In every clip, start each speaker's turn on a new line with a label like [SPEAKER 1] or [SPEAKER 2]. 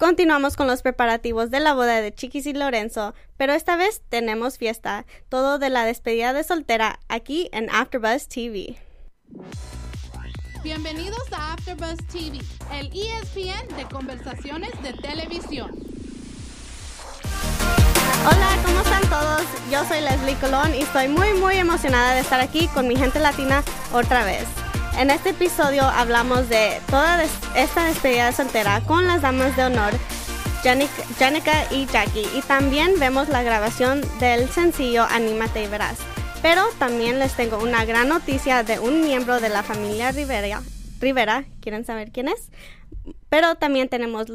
[SPEAKER 1] Continuamos con los preparativos de la boda de Chiquis y Lorenzo, pero esta vez tenemos fiesta, todo de la despedida de soltera aquí en AfterBuzz TV.
[SPEAKER 2] Bienvenidos a AfterBuzz TV, el ESPN de conversaciones de televisión.
[SPEAKER 1] Hola, ¿cómo están todos? Yo soy Leslie Colón y estoy muy muy emocionada de estar aquí con mi gente latina otra vez. En este episodio hablamos de toda esta despedida de soltera con las damas de honor, Janica y Jackie. Y también vemos la grabación del sencillo Anímate y Verás. Pero también les tengo una gran noticia de un miembro de la familia Rivera. Rivera, ¿quieren saber quién es? Pero también tenemos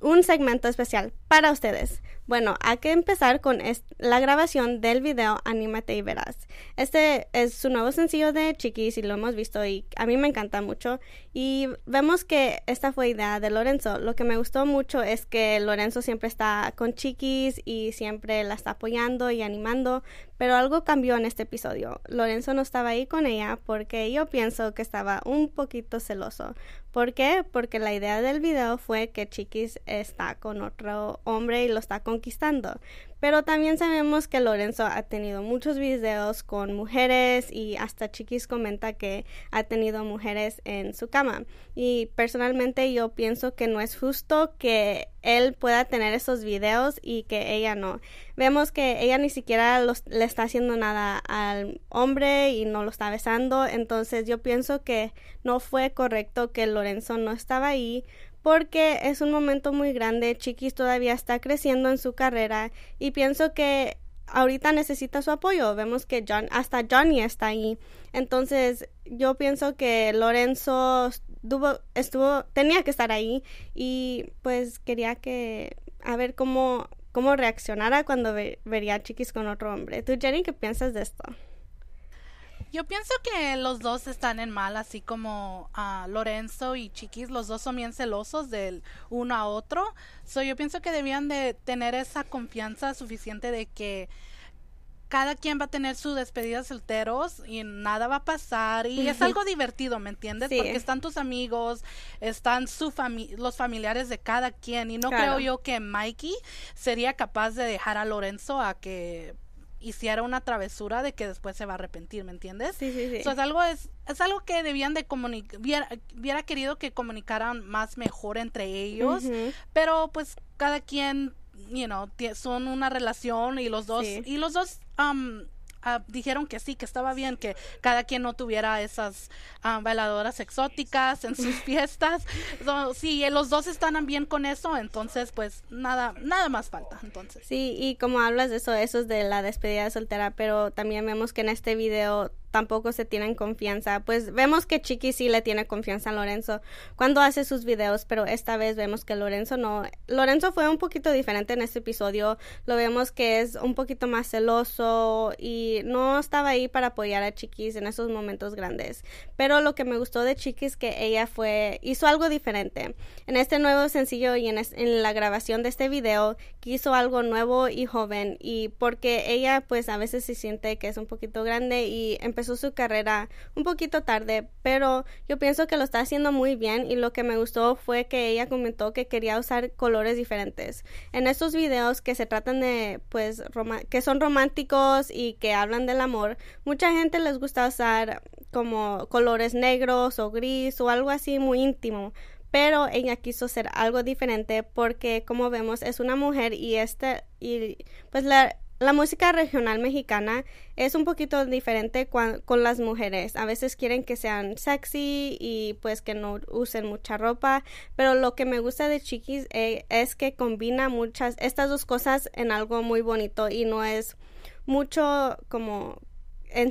[SPEAKER 1] un segmento especial para ustedes. Bueno, hay que empezar con la grabación del video Anímate y Verás. Este es su nuevo sencillo de Chiquis y lo hemos visto y a mí me encanta mucho. Y vemos que esta fue idea de Lorenzo. Lo que me gustó mucho es que Lorenzo siempre está con Chiquis y siempre la está apoyando y animando. Pero algo cambió en este episodio. Lorenzo no estaba ahí con ella porque yo pienso que estaba un poquito celoso. ¿Por qué? Porque la idea del video fue que Chiquis está con otro hombre y lo está conquistando. Pero también sabemos que Lorenzo ha tenido muchos videos con mujeres y hasta Chiquis comenta que ha tenido mujeres en su cama. Y personalmente yo pienso que no es justo que él pueda tener esos videos y que ella no. Vemos que ella ni siquiera le está haciendo nada al hombre y no lo está besando. Entonces yo pienso que no fue correcto que Lorenzo no estaba ahí porque es un momento muy grande. Chiquis todavía está creciendo en su carrera y pienso que ahorita necesita su apoyo. Vemos que John, hasta Johnny está ahí. Entonces, yo pienso que Lorenzo estuvo, tenía que estar ahí y pues quería que, a ver cómo, cómo reaccionara cuando vería a Chiquis con otro hombre. ¿Tú, Jenny, qué piensas de esto?
[SPEAKER 2] Yo pienso que los dos están en mal, así como uh, Lorenzo y Chiquis, los dos son bien celosos del uno a otro. So, yo pienso que debían de tener esa confianza suficiente de que cada quien va a tener su despedida solteros y nada va a pasar. Y es algo divertido, ¿me entiendes? Porque están tus amigos, están su los familiares de cada quien. Y no creo yo que Mikey sería capaz de dejar a Lorenzo a que hiciera una travesura de que después se va a arrepentir, ¿me entiendes?
[SPEAKER 1] Sí, sí, sí.
[SPEAKER 2] es algo es, es algo que debían de comunicar, hubiera, querido que comunicaran más mejor entre ellos, pero pues cada quien, you know, son una relación y los dos y los dos um, Ah, dijeron que sí, que estaba bien que cada quien no tuviera esas uh, bailadoras exóticas en sus fiestas. si los dos están bien con eso, entonces pues nada, nada más falta. Entonces.
[SPEAKER 1] Sí, y como hablas de eso, eso es de la despedida de soltera, pero también vemos que en este video tampoco se tienen confianza. Pues vemos que Chiqui sí le tiene confianza a Lorenzo cuando hace sus videos, pero esta vez vemos que Lorenzo no. Lorenzo fue un poquito diferente en este episodio. Lo vemos que es un poquito más celoso y no estaba ahí para apoyar a Chiquis en esos momentos grandes. Pero lo que me gustó de Chiquis es que ella fue hizo algo diferente. En este nuevo sencillo y en, en la grabación de este video quiso algo nuevo y joven y porque ella pues a veces se siente que es un poquito grande y empezó su carrera un poquito tarde, pero yo pienso que lo está haciendo muy bien y lo que me gustó fue que ella comentó que quería usar colores diferentes. En estos videos que se tratan de, pues, que son románticos y que hablan del amor, mucha gente les gusta usar como colores negros o gris o algo así muy íntimo pero ella quiso ser algo diferente porque como vemos es una mujer y este y pues la la música regional mexicana es un poquito diferente con las mujeres. A veces quieren que sean sexy y pues que no usen mucha ropa, pero lo que me gusta de Chiquis eh, es que combina muchas estas dos cosas en algo muy bonito y no es mucho como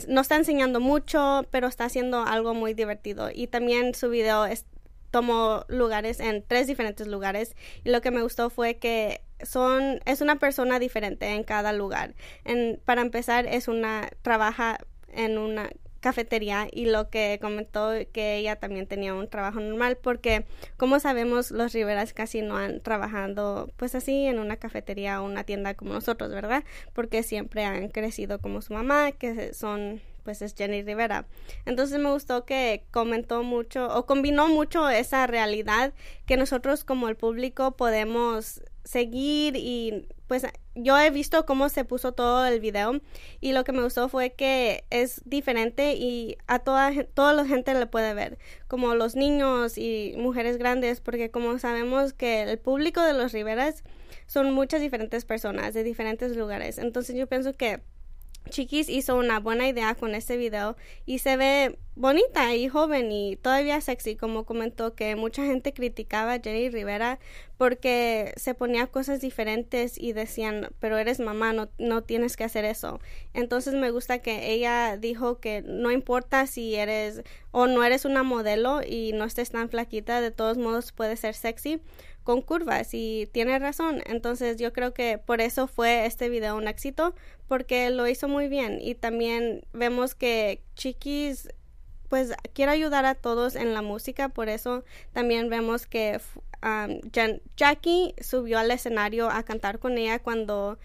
[SPEAKER 1] no está enseñando mucho, pero está haciendo algo muy divertido. Y también su video es, tomó lugares en tres diferentes lugares y lo que me gustó fue que son es una persona diferente en cada lugar. En, para empezar es una trabaja en una cafetería y lo que comentó que ella también tenía un trabajo normal porque como sabemos los Riveras casi no han trabajado pues así en una cafetería o una tienda como nosotros, ¿verdad? Porque siempre han crecido como su mamá, que son pues es Jenny Rivera. Entonces me gustó que comentó mucho o combinó mucho esa realidad que nosotros como el público podemos seguir y pues yo he visto cómo se puso todo el video y lo que me gustó fue que es diferente y a toda toda la gente le puede ver como los niños y mujeres grandes porque como sabemos que el público de los Riveras son muchas diferentes personas de diferentes lugares entonces yo pienso que Chiquis hizo una buena idea con este video y se ve bonita y joven y todavía sexy, como comentó que mucha gente criticaba a Jenny Rivera porque se ponía cosas diferentes y decían, pero eres mamá, no, no tienes que hacer eso. Entonces me gusta que ella dijo que no importa si eres o no eres una modelo y no estés tan flaquita, de todos modos puedes ser sexy con curvas y tiene razón. Entonces yo creo que por eso fue este video un éxito porque lo hizo muy bien y también vemos que Chiquis pues quiere ayudar a todos en la música, por eso también vemos que um, Jackie subió al escenario a cantar con ella cuando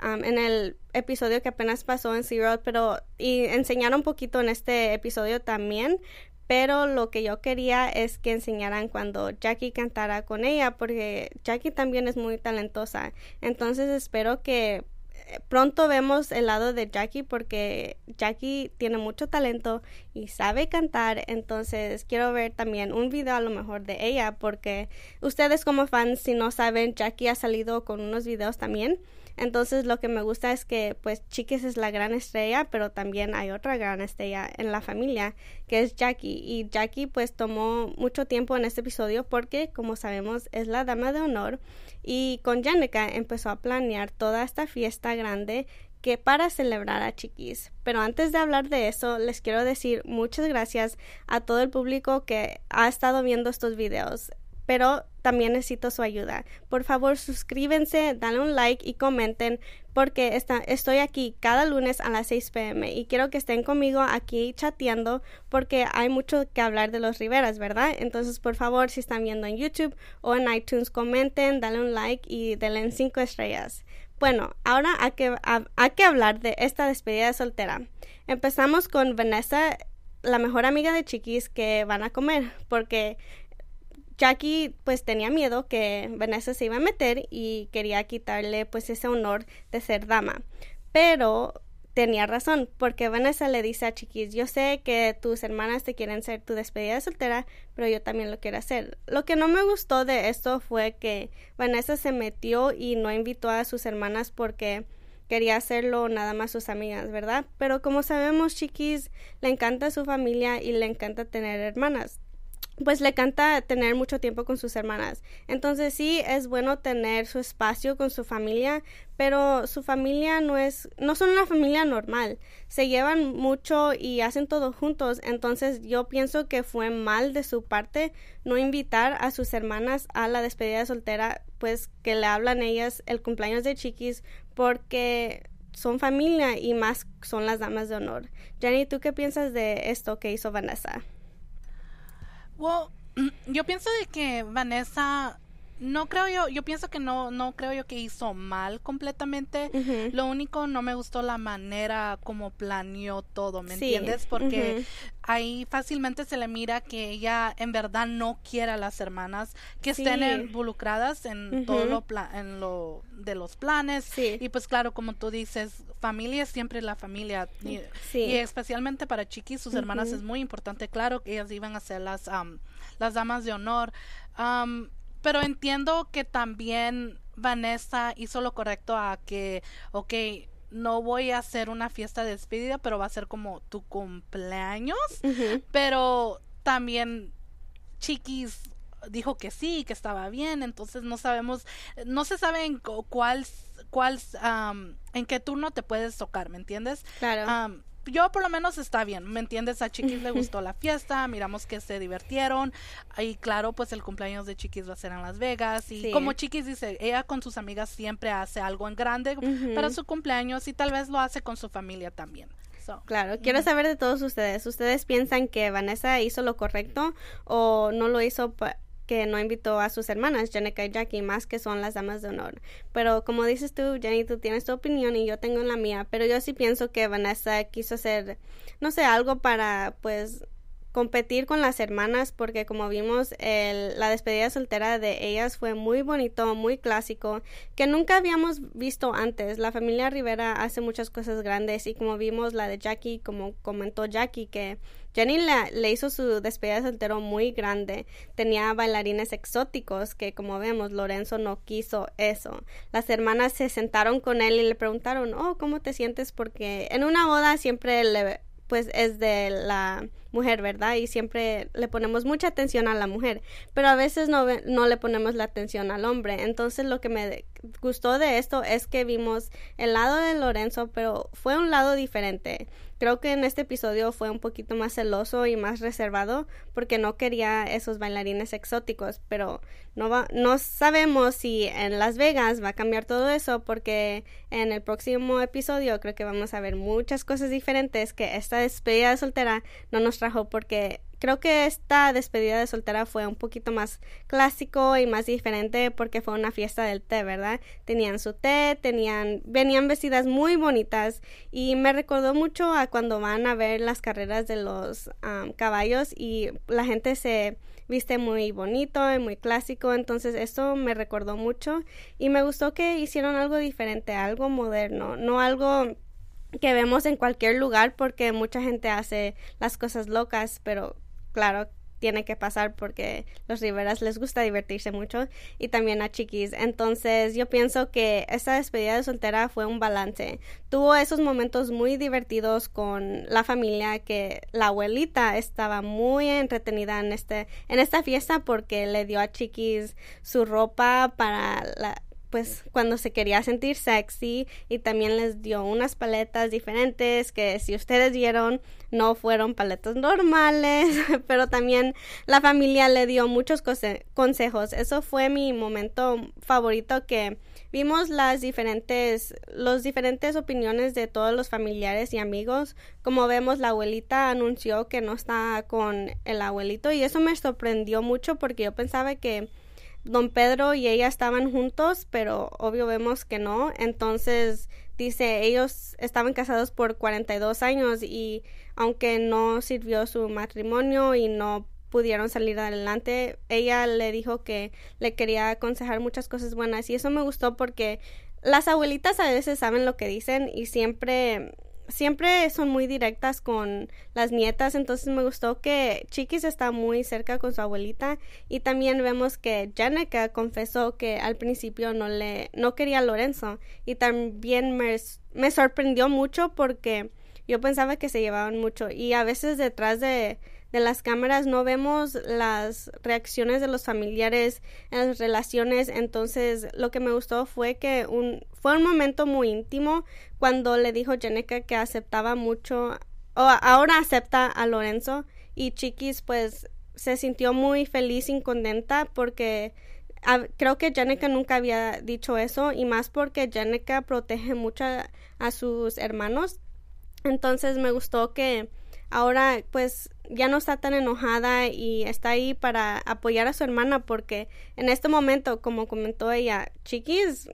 [SPEAKER 1] en el episodio que apenas pasó en Zero, pero y enseñaron un poquito en este episodio también, pero lo que yo quería es que enseñaran cuando Jackie cantara con ella porque Jackie también es muy talentosa. Entonces espero que pronto vemos el lado de Jackie porque Jackie tiene mucho talento y sabe cantar entonces quiero ver también un video a lo mejor de ella porque ustedes como fans si no saben Jackie ha salido con unos videos también entonces lo que me gusta es que pues Chiquis es la gran estrella, pero también hay otra gran estrella en la familia, que es Jackie. Y Jackie pues tomó mucho tiempo en este episodio porque como sabemos es la dama de honor y con Janica empezó a planear toda esta fiesta grande que para celebrar a Chiquis. Pero antes de hablar de eso, les quiero decir muchas gracias a todo el público que ha estado viendo estos videos pero también necesito su ayuda. Por favor, suscríbense, dale un like y comenten porque estoy aquí cada lunes a las 6 pm y quiero que estén conmigo aquí chateando porque hay mucho que hablar de los Riveras, ¿verdad? Entonces, por favor, si están viendo en YouTube o en iTunes, comenten, dale un like y denle 5 estrellas. Bueno, ahora hay que, hay que hablar de esta despedida de soltera. Empezamos con Vanessa, la mejor amiga de Chiquis que van a comer, porque Jackie pues tenía miedo que Vanessa se iba a meter y quería quitarle pues ese honor de ser dama. Pero tenía razón, porque Vanessa le dice a Chiquis, yo sé que tus hermanas te quieren ser tu despedida de soltera, pero yo también lo quiero hacer. Lo que no me gustó de esto fue que Vanessa se metió y no invitó a sus hermanas porque quería hacerlo nada más sus amigas, ¿verdad? Pero como sabemos, Chiquis le encanta su familia y le encanta tener hermanas pues le encanta tener mucho tiempo con sus hermanas. Entonces sí es bueno tener su espacio con su familia, pero su familia no es, no son una familia normal. Se llevan mucho y hacen todo juntos. Entonces yo pienso que fue mal de su parte no invitar a sus hermanas a la despedida de soltera, pues que le hablan ellas el cumpleaños de Chiquis, porque son familia y más son las damas de honor. Jenny, ¿tú qué piensas de esto que hizo Vanessa?
[SPEAKER 2] Well, yo pienso de que Vanessa no creo yo, yo pienso que no, no creo yo que hizo mal completamente. Lo único no me gustó la manera como planeó todo, ¿me entiendes? Porque ahí fácilmente se le mira que ella en verdad no quiere a las hermanas que estén involucradas en todo lo en lo de los planes. Y pues claro, como tú dices, familia es siempre la familia. Y, especialmente para Chiqui, sus hermanas es muy importante. Claro que ellas iban a ser las, las damas de honor. Pero entiendo que también Vanessa hizo lo correcto a que, ok, no voy a hacer una fiesta de despedida, pero va a ser como tu cumpleaños. Pero también Chiquis dijo que sí, que estaba bien, entonces no sabemos, no se sabe en cuál, cuál, en qué turno te puedes tocar, ¿me entiendes?
[SPEAKER 1] Claro.
[SPEAKER 2] Yo por lo menos está bien, ¿me entiendes? A Chiquis le gustó la fiesta, miramos que se divirtieron y claro, pues el cumpleaños de Chiquis va a ser en Las Vegas y como Chiquis dice, ella con sus amigas siempre hace algo en grande para su cumpleaños y tal vez lo hace con su familia también.
[SPEAKER 1] claro, quiero saber de todos ustedes. ¿Ustedes piensan que Vanessa hizo lo correcto o no lo hizo que no invitó a sus hermanas, Jenica y Jackie, más que son las damas de honor. Pero como dices tú, Jenny, tú tienes tu opinión y yo tengo la mía, pero yo sí pienso que Vanessa quiso hacer, no sé, algo para, pues, competir con las hermanas porque como vimos el, la despedida soltera de ellas fue muy bonito, muy clásico, que nunca habíamos visto antes. La familia Rivera hace muchas cosas grandes y como vimos la de Jackie, como comentó Jackie, que Jenny le, hizo su despedida soltero muy grande. Tenía bailarines exóticos que como vemos Lorenzo no quiso eso. Las hermanas se sentaron con él y le preguntaron, oh, ¿cómo te sientes? Porque en una boda siempre le pues es de la mujer, ¿verdad? Y siempre le ponemos mucha atención a la mujer, pero a veces no, no le ponemos la atención al hombre. Entonces lo que me gustó de esto es que vimos el lado de Lorenzo, pero fue un lado diferente. Creo que en este episodio fue un poquito más celoso y más reservado porque no quería esos bailarines exóticos, pero no va, no sabemos si en Las Vegas va a cambiar todo eso porque en el próximo episodio creo que vamos a ver muchas cosas diferentes que esta despedida de soltera no nos trajo porque creo que esta despedida de soltera fue un poquito más clásico y más diferente porque fue una fiesta del té, ¿verdad? Tenían su té, tenían, venían vestidas muy bonitas y me recordó mucho a cuando van a ver las carreras de los caballos y la gente se viste muy bonito y muy clásico, entonces esto me recordó mucho y me gustó que hicieron algo diferente, algo moderno, no algo que vemos en cualquier lugar porque mucha gente hace las cosas locas, pero claro, tiene que pasar porque los Riveras les gusta divertirse mucho y también a Chiquis. Entonces yo pienso que esta despedida de soltera fue un balance. Tuvo esos momentos muy divertidos con la familia que la abuelita estaba muy entretenida en este en esta fiesta porque le dio a Chiquis su ropa para la pues cuando se quería sentir sexy y también les dio unas paletas diferentes que si ustedes vieron no fueron paletas normales, pero también la familia le dio muchos consejos. Eso fue mi momento favorito que vimos las diferentes los diferentes opiniones de todos los familiares y amigos. Como vemos la abuelita anunció que no está con el abuelito y eso me sorprendió mucho porque yo pensaba que don Pedro y ella estaban juntos, pero obvio vemos que no. Entonces dice, ellos estaban casados por 42 años y aunque no sirvió su matrimonio y no pudieron salir adelante, ella le dijo que le quería aconsejar muchas cosas buenas y eso me gustó porque las abuelitas a veces saben lo que dicen y siempre siempre son muy directas con las nietas, entonces me gustó que Chiquis está muy cerca con su abuelita y también vemos que Janica confesó que al principio no le no quería a Lorenzo y también me, me sorprendió mucho porque yo pensaba que se llevaban mucho. Y a veces detrás de de las cámaras no vemos las reacciones de los familiares en las relaciones. Entonces lo que me gustó fue que un fue un momento muy íntimo cuando le dijo Jenica que aceptaba mucho o ahora acepta a Lorenzo. Y Chiquis pues se sintió muy feliz y contenta porque creo que Jenica nunca había dicho eso y más porque Jenica protege mucho a sus hermanos entonces me gustó que ahora pues ya no está tan enojada y está ahí para apoyar a su hermana porque en este momento, como comentó ella, Chiquis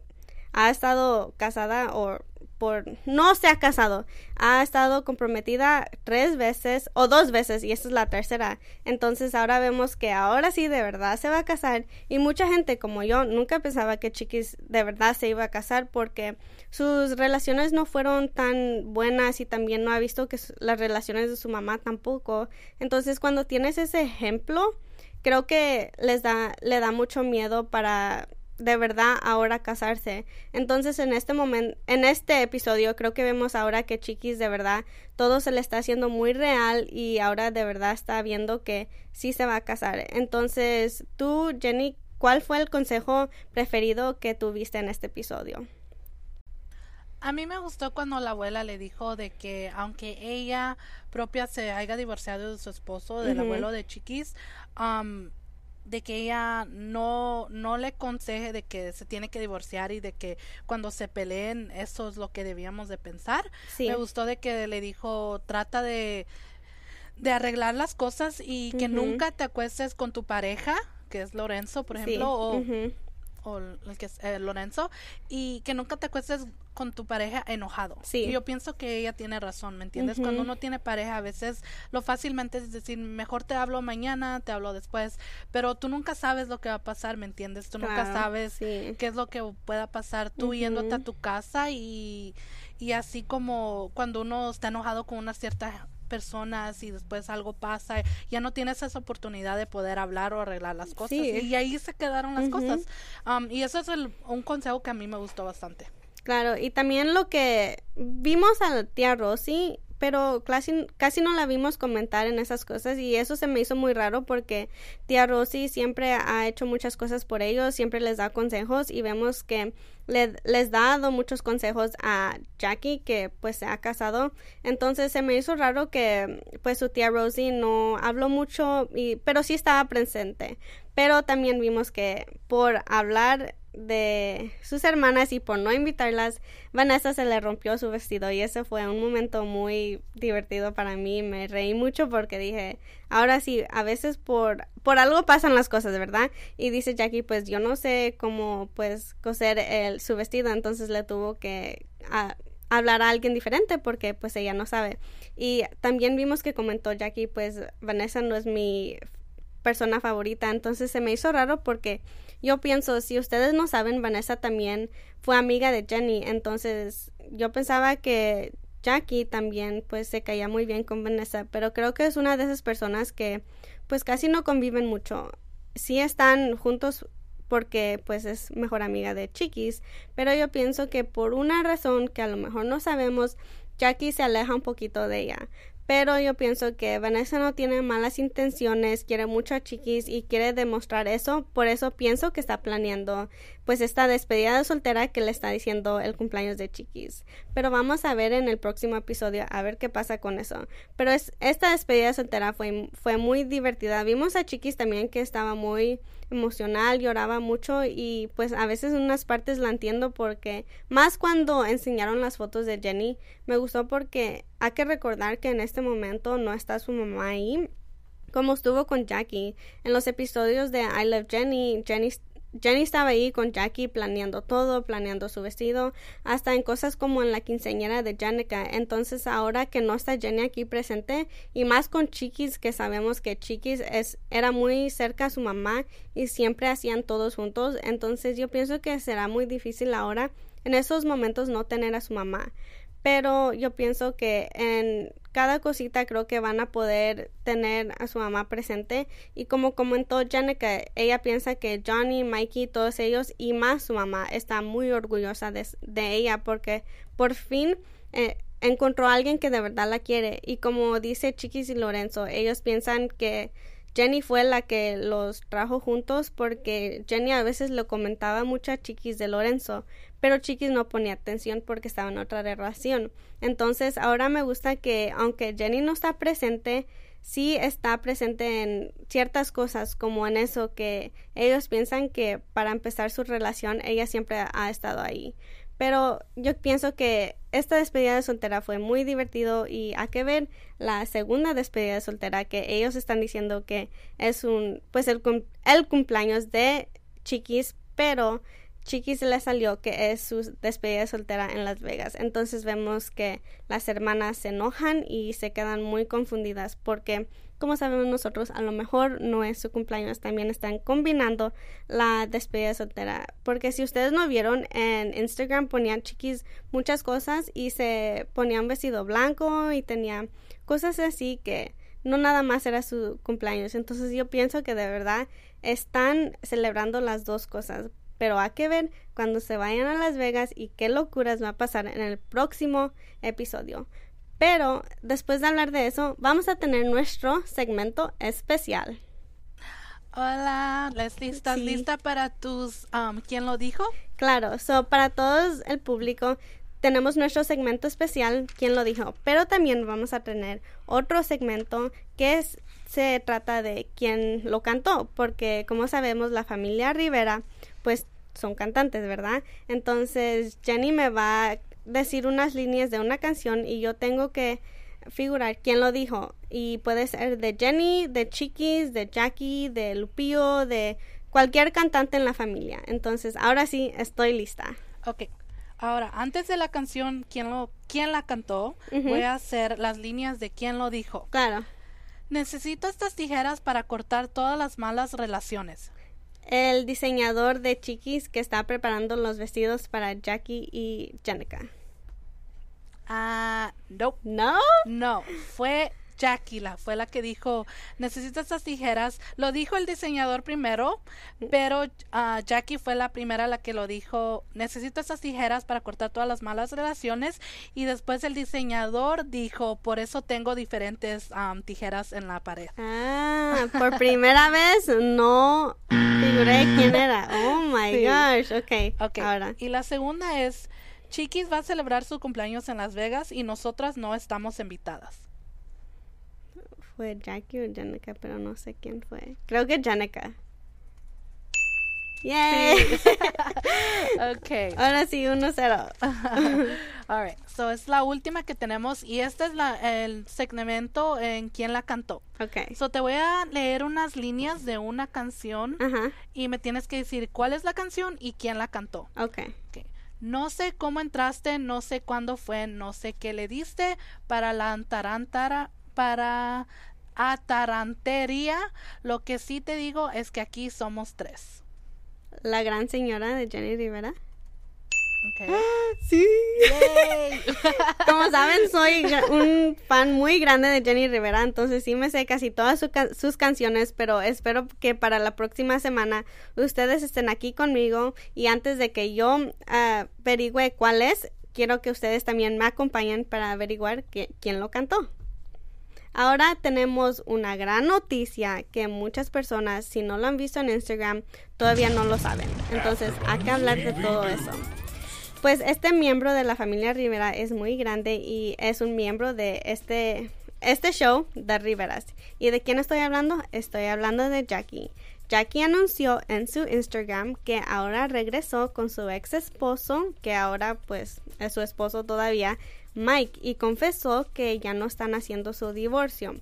[SPEAKER 1] ha estado casada o por no se ha casado, ha estado comprometida tres veces o dos veces y esta es la tercera. Entonces ahora vemos que ahora sí de verdad se va a casar y mucha gente como yo nunca pensaba que Chiquis de verdad se iba a casar porque sus relaciones no fueron tan buenas y también no ha visto que las relaciones de su mamá tampoco. Entonces cuando tienes ese ejemplo, creo que les da le da mucho miedo para de verdad ahora casarse. Entonces en este momento, en este episodio creo que vemos ahora que Chiquis de verdad todo se le está haciendo muy real y ahora de verdad está viendo que sí se va a casar. Entonces tú, Jenny, ¿cuál fue el consejo preferido que tuviste en este episodio?
[SPEAKER 2] A mí me gustó cuando la abuela le dijo de que aunque ella propia se haya divorciado de su esposo, del abuelo de Chiquis, um, de que ella no, no le conseje de que se tiene que divorciar y de que cuando se peleen eso es lo que debíamos de pensar. Me gustó de que le dijo trata de, de arreglar las cosas y que nunca te acuestes con tu pareja que es Lorenzo, por ejemplo, o, o, el que es eh, Lorenzo, y que nunca te acuestes con tu pareja enojado. Sí. yo pienso que ella tiene razón, ¿me entiendes? Cuando uno tiene pareja, a veces lo fácilmente es decir, mejor te hablo mañana, te hablo después, pero tú nunca sabes lo que va a pasar, ¿me entiendes? Tú nunca sabes qué es lo que pueda pasar tú yéndote a tu casa y, y así como cuando uno está enojado con una cierta personas y después algo pasa, ya no tienes esa oportunidad de poder hablar o arreglar las cosas. Y ahí se quedaron las cosas. Um, y eso es un consejo que a mí me gustó bastante.
[SPEAKER 1] Claro, y también lo que vimos a la tía Rosy, pero casi, casi no la vimos comentar en esas cosas y eso se me hizo muy raro porque tía Rosy siempre ha hecho muchas cosas por ellos, siempre les da consejos y vemos que le, les ha dado muchos consejos a Jackie que pues se ha casado. Entonces se me hizo raro que pues su tía Rosy no habló mucho y pero sí estaba presente. Pero también vimos que por hablar de sus hermanas y por no invitarlas, Vanessa se le rompió su vestido y ese fue un momento muy divertido para mí. Me reí mucho porque dije, ahora sí, a veces por, por algo pasan las cosas, ¿verdad? Y dice Jackie, pues yo no sé cómo pues coser el, su vestido, entonces le tuvo que hablar a alguien diferente porque pues ella no sabe. Y también vimos que comentó Jackie, pues Vanessa no es mi persona favorita, entonces se me hizo raro porque yo pienso, si ustedes no saben, Vanessa también fue amiga de Jenny, entonces yo pensaba que Jackie también pues se caía muy bien con Vanessa, pero creo que es una de esas personas que pues casi no conviven mucho. Sí están juntos porque pues es mejor amiga de Chiquis, pero yo pienso que por una razón que a lo mejor no sabemos, Jackie se aleja un poquito de ella. Pero yo pienso que Vanessa no tiene malas intenciones, quiere mucho a Chiquis y quiere demostrar eso. Por eso pienso que está planeando pues esta despedida de soltera que le está diciendo el cumpleaños de Chiquis. Pero vamos a ver en el próximo episodio a ver qué pasa con eso. Pero es, esta despedida de soltera fue, fue muy divertida. Vimos a Chiquis también que estaba muy emocional, lloraba mucho y pues a veces en unas partes la entiendo porque más cuando enseñaron las fotos de Jenny me gustó porque hay que recordar que en este momento no está su mamá ahí como estuvo con Jackie. En los episodios de I Love Jenny Jenny Jenny estaba ahí con Jackie planeando todo, planeando su vestido, hasta en cosas como en la quinceañera de Janica. Entonces ahora que no está Jenny aquí presente y más con Chiquis que sabemos que Chiquis es, era muy cerca a su mamá y siempre hacían todos juntos, entonces yo pienso que será muy difícil ahora en esos momentos no tener a su mamá pero yo pienso que en cada cosita creo que van a poder tener a su mamá presente. Y como comentó Janica, ella piensa que Johnny, Mikey, todos ellos y más su mamá está muy orgullosa de, ella porque por fin eh, encontró a alguien que de verdad la quiere. Y como dice Chiquis y Lorenzo, ellos piensan que Jenny fue la que los trajo juntos porque Jenny a veces lo comentaba mucho a Chiquis de Lorenzo, pero Chiquis no ponía atención porque estaba en otra relación. Entonces ahora me gusta que aunque Jenny no está presente, sí está presente en ciertas cosas como en eso que ellos piensan que para empezar su relación ella siempre ha estado ahí. Pero yo pienso que esta despedida de soltera fue muy divertido y hay que ver la segunda despedida de soltera que ellos están diciendo que es un pues el, el cumpleaños de Chiquis, pero Chiquis le salió que es su despedida de soltera en Las Vegas. Entonces vemos que las hermanas se enojan y se quedan muy confundidas porque como sabemos nosotros, a lo mejor no es su cumpleaños, también están combinando la despedida soltera. Porque si ustedes no vieron, en Instagram ponían chiquis muchas cosas y se ponía un vestido blanco y tenía cosas así que no nada más era su cumpleaños. Entonces yo pienso que de verdad están celebrando las dos cosas. Pero hay que ver cuando se vayan a Las Vegas y qué locuras va a pasar en el próximo episodio. Pero después de hablar de eso, vamos a tener nuestro segmento especial.
[SPEAKER 2] Hola, Leslie, ¿estás lista para tus um, ¿Quién lo dijo?
[SPEAKER 1] Claro, so para todos el público tenemos nuestro segmento especial ¿Quién lo dijo? Pero también vamos a tener otro segmento que es, se trata de quién lo cantó, porque como sabemos la familia Rivera pues son cantantes, ¿verdad? Entonces Jenny me va decir unas líneas de una canción y yo tengo que figurar quién lo dijo. Y puede ser de Jenny, de Chiquis, de Jackie, de Lupio, de cualquier cantante en la familia. Entonces, ahora sí, estoy lista.
[SPEAKER 2] Ok. Ahora, antes de la canción, ¿quién, lo, quién la cantó? Voy a hacer las líneas de quién lo dijo.
[SPEAKER 1] Claro.
[SPEAKER 2] Necesito estas tijeras para cortar todas las malas relaciones.
[SPEAKER 1] El diseñador de Chiquis que está preparando los vestidos para Jackie y Jenica.
[SPEAKER 2] Ah, no.
[SPEAKER 1] ¿No?
[SPEAKER 2] No, fue Jackie la fue la que dijo, necesito estas tijeras. Lo dijo el diseñador primero, pero ah, Jackie fue la primera la que lo dijo, necesito estas tijeras para cortar todas las malas relaciones. Y después el diseñador dijo, por eso tengo diferentes tijeras en la pared.
[SPEAKER 1] Ah, por primera vez no figuré quién era. Oh my gosh, ok.
[SPEAKER 2] Ok, ahora. Y la segunda es, Chiquis va a celebrar su cumpleaños en Las Vegas y nosotras no estamos invitadas
[SPEAKER 1] fue Jackie o Janica, pero no sé quién fue. Creo que Janica. Yay.
[SPEAKER 2] okay.
[SPEAKER 1] Ahora sí, 1-0.
[SPEAKER 2] Alright, so es la última que tenemos y este es la, el segmento en quién la cantó.
[SPEAKER 1] Okay.
[SPEAKER 2] So te voy a leer unas líneas de una canción y me tienes que decir cuál es la canción y quién la cantó.
[SPEAKER 1] Okay.
[SPEAKER 2] okay. No sé cómo entraste, no sé cuándo fue, no sé qué le diste para la antarantara para atarantería. Lo que sí te digo es que aquí somos tres.
[SPEAKER 1] La gran señora de Jenny Rivera.
[SPEAKER 2] Okay.
[SPEAKER 1] Sí. Como saben, soy un fan muy grande de Jenny Rivera, entonces sí me sé casi todas sus canciones, pero espero que para la próxima semana ustedes estén aquí conmigo y antes de que yo uh, averigüe cuál es, quiero que ustedes también me acompañen para averiguar quién lo cantó. Ahora tenemos una gran noticia que muchas personas, si no lo han visto en Instagram, todavía no lo saben. Entonces, hay que hablar de todo eso. Pues este miembro de la familia Rivera es muy grande y es un miembro de este, este show de Riveras. ¿Y de quién estoy hablando? Estoy hablando de Jackie. Jackie anunció en su Instagram que ahora regresó con su ex esposo, que ahora pues es su esposo todavía, Mike y confesó que ya no están haciendo su divorcio.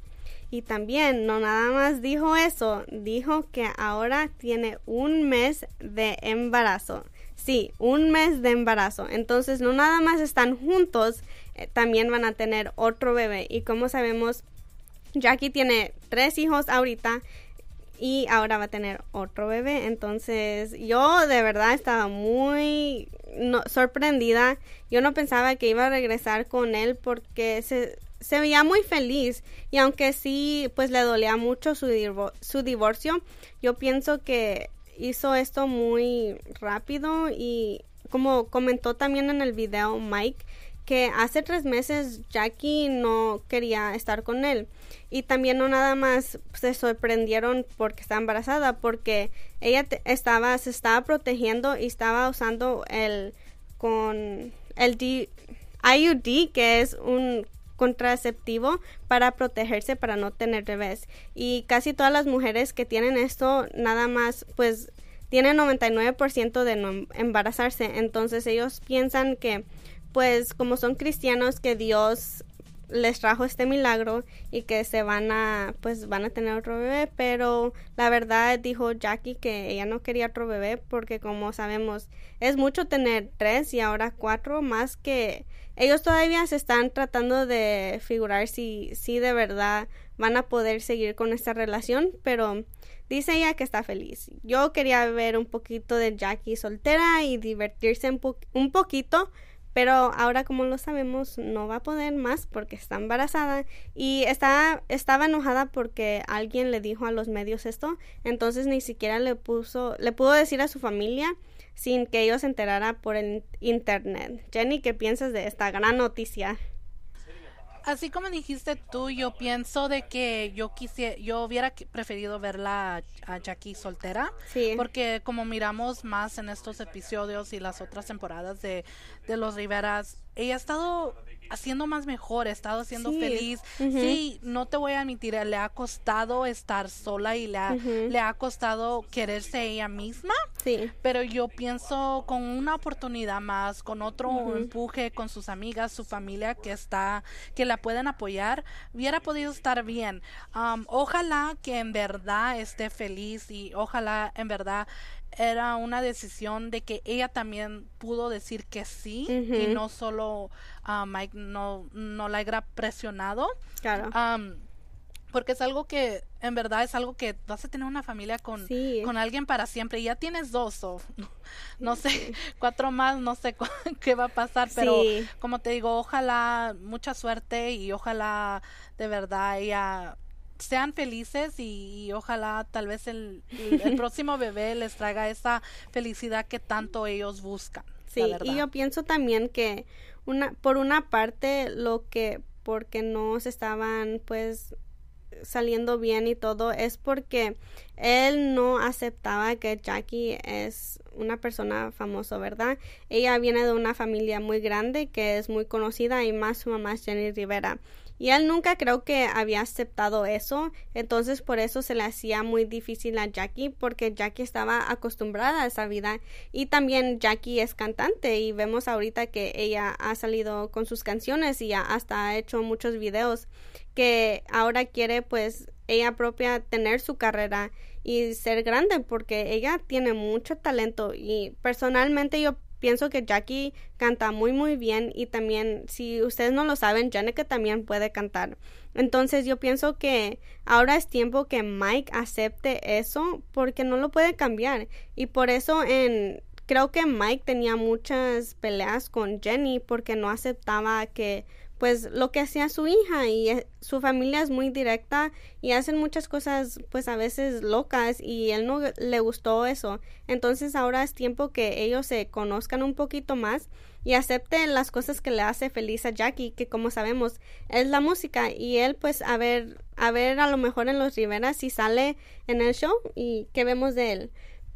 [SPEAKER 1] Y también no nada más dijo eso, dijo que ahora tiene un mes de embarazo. Sí, un mes de embarazo. Entonces no nada más están juntos, eh, también van a tener otro bebé. Y como sabemos, Jackie tiene tres hijos ahorita y ahora va a tener otro bebé. Entonces yo de verdad estaba muy sorprendida. Yo no pensaba que iba a regresar con él porque se, se veía muy feliz y aunque sí pues le dolía mucho su, su divorcio, yo pienso que hizo esto muy rápido y como comentó también en el video Mike, que hace tres meses Jackie no quería estar con él. Y también no nada más se sorprendieron porque está embarazada, porque ella estaba, se estaba protegiendo y estaba usando el con el IUD, que es un contraceptivo para protegerse para no tener bebés. Y casi todas las mujeres que tienen esto, nada más, pues tienen 99% de no embarazarse. Entonces ellos piensan que pues como son cristianos que Dios les trajo este milagro y que se van a pues van a tener otro bebé pero la verdad dijo Jackie que ella no quería otro bebé porque como sabemos es mucho tener tres y ahora cuatro más que ellos todavía se están tratando de figurar si si de verdad van a poder seguir con esta relación pero dice ella que está feliz. Yo quería ver un poquito de Jackie soltera y divertirse un, un poquito pero ahora como lo sabemos no va a poder más porque está embarazada y está estaba enojada porque alguien le dijo a los medios esto, entonces ni siquiera le puso le pudo decir a su familia sin que ellos se enterara por el internet. Jenny, ¿qué piensas de esta gran noticia?
[SPEAKER 2] Así como dijiste tú, yo pienso de que yo quisiera, yo hubiera preferido verla a, Jackie soltera.
[SPEAKER 1] Sí.
[SPEAKER 2] Porque como miramos más en estos episodios y las otras temporadas de, de los Riveras, ella ha estado haciendo más mejor, ha estado siendo feliz. Sí, no te voy a admitir, le ha costado estar sola y le ha, le ha costado quererse ella misma.
[SPEAKER 1] Sí.
[SPEAKER 2] Pero yo pienso con una oportunidad más, con otro empuje, con sus amigas, su familia que está, que la pueden apoyar, hubiera podido estar bien. ojalá que en verdad esté feliz y ojalá en verdad era una decisión de que ella también pudo decir que sí y no solo uh, Mike no, no la haya presionado.
[SPEAKER 1] Claro.
[SPEAKER 2] porque es algo que, en verdad, es algo que vas a tener una familia con, con alguien para siempre. Y ya tienes dos, o no, sé, cuatro más, no sé qué va a pasar, pero como te digo, ojalá mucha suerte y ojalá de verdad ella sean felices y, ojalá tal vez el, el, próximo bebé les traiga esa felicidad que tanto ellos buscan.
[SPEAKER 1] Sí, y yo pienso también que una, por una parte lo que porque no se estaban pues saliendo bien y todo es porque él no aceptaba que Jackie es una persona famosa, ¿verdad? Ella viene de una familia muy grande que es muy conocida y más su mamá es Jenny Rivera. Y él nunca creo que había aceptado eso, entonces por eso se le hacía muy difícil a Jackie porque Jackie estaba acostumbrada a esa vida y también Jackie es cantante y vemos ahorita que ella ha salido con sus canciones y hasta ha hecho muchos videos que ahora quiere pues ella propia tener su carrera y ser grande porque ella tiene mucho talento y personalmente yo pienso que Jackie canta muy muy bien y también si ustedes no lo saben Janica también puede cantar. Entonces yo pienso que ahora es tiempo que Mike acepte eso porque no lo puede cambiar. Y por eso en creo que Mike tenía muchas peleas con Jenny porque no aceptaba que pues lo que hacía su hija y eh, su familia es muy directa y hacen muchas cosas pues a veces locas y él no le gustó eso. Entonces ahora es tiempo que ellos se conozcan un poquito más y acepten las cosas que le hace feliz a Jackie, que como sabemos es la música y él pues a ver a ver a lo mejor en los Riveras si sale en el show y qué vemos de él.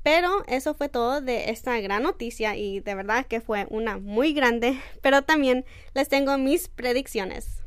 [SPEAKER 1] Pero eso fue todo de esta gran noticia y de verdad que fue una muy grande. Pero también les tengo mis predicciones.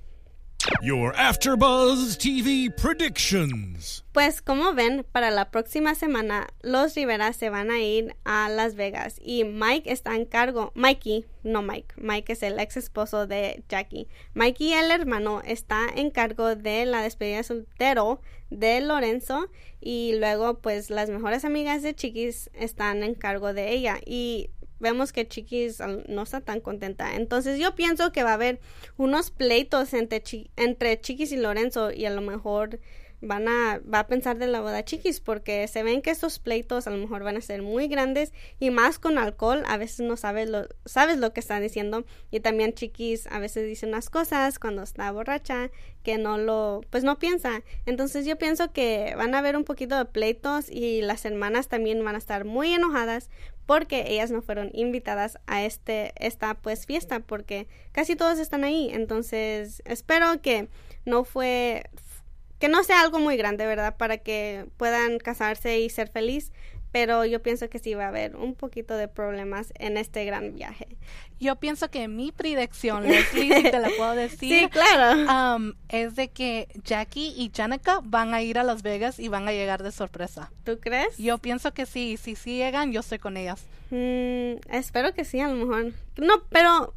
[SPEAKER 3] Your AfterBuzz TV predictions.
[SPEAKER 1] Pues como ven, para la próxima semana los Rivera se van a ir a Las Vegas y Mike está en cargo, Mikey, no Mike, Mike es el ex esposo de Jackie. Mikey, el hermano, está en cargo de la despedida soltero de Lorenzo y luego pues las mejores amigas de Chiquis están en cargo de ella y vemos que Chiquis no está tan contenta. Entonces yo pienso que va a haber unos pleitos entre, entre Chiquis y Lorenzo y a lo mejor van a, va a pensar de la boda chiquis porque se ven que estos pleitos a lo mejor van a ser muy grandes y más con alcohol a veces no sabes lo, sabes lo que está diciendo y también chiquis a veces dice unas cosas cuando está borracha que no lo, pues no piensa. Entonces yo pienso que van a haber un poquito de pleitos y las hermanas también van a estar muy enojadas porque ellas no fueron invitadas a este, esta pues fiesta porque casi todos están ahí. Entonces espero que no fue que no sea algo muy grande, ¿verdad? Para que puedan casarse y ser feliz. Pero yo pienso que sí va a haber un poquito de problemas en este gran viaje.
[SPEAKER 2] Yo pienso que mi predicción, Leslie, si te la puedo decir,
[SPEAKER 1] sí, claro.
[SPEAKER 2] Um, es de que Jackie y Janica van a ir a Las Vegas y van a llegar de sorpresa.
[SPEAKER 1] ¿Tú crees?
[SPEAKER 2] Yo pienso que sí. Si sí llegan, yo estoy con ellas.
[SPEAKER 1] Mm, espero que sí, a lo mejor. No, pero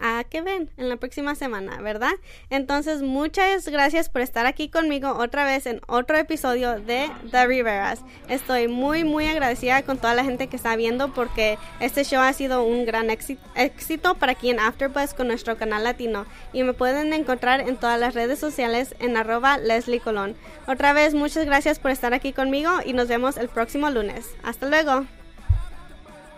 [SPEAKER 1] a que ven en la próxima semana, ¿verdad? Entonces, muchas gracias por estar aquí conmigo otra vez en otro episodio de The Riveras. Estoy muy, muy agradecida con toda la gente que está viendo porque este show ha sido un gran éxito para aquí en AfterBuzz con nuestro canal latino y me pueden encontrar en todas las redes sociales en arroba Leslie Colón. Otra vez, muchas gracias por estar aquí conmigo y nos vemos el próximo lunes. Hasta luego.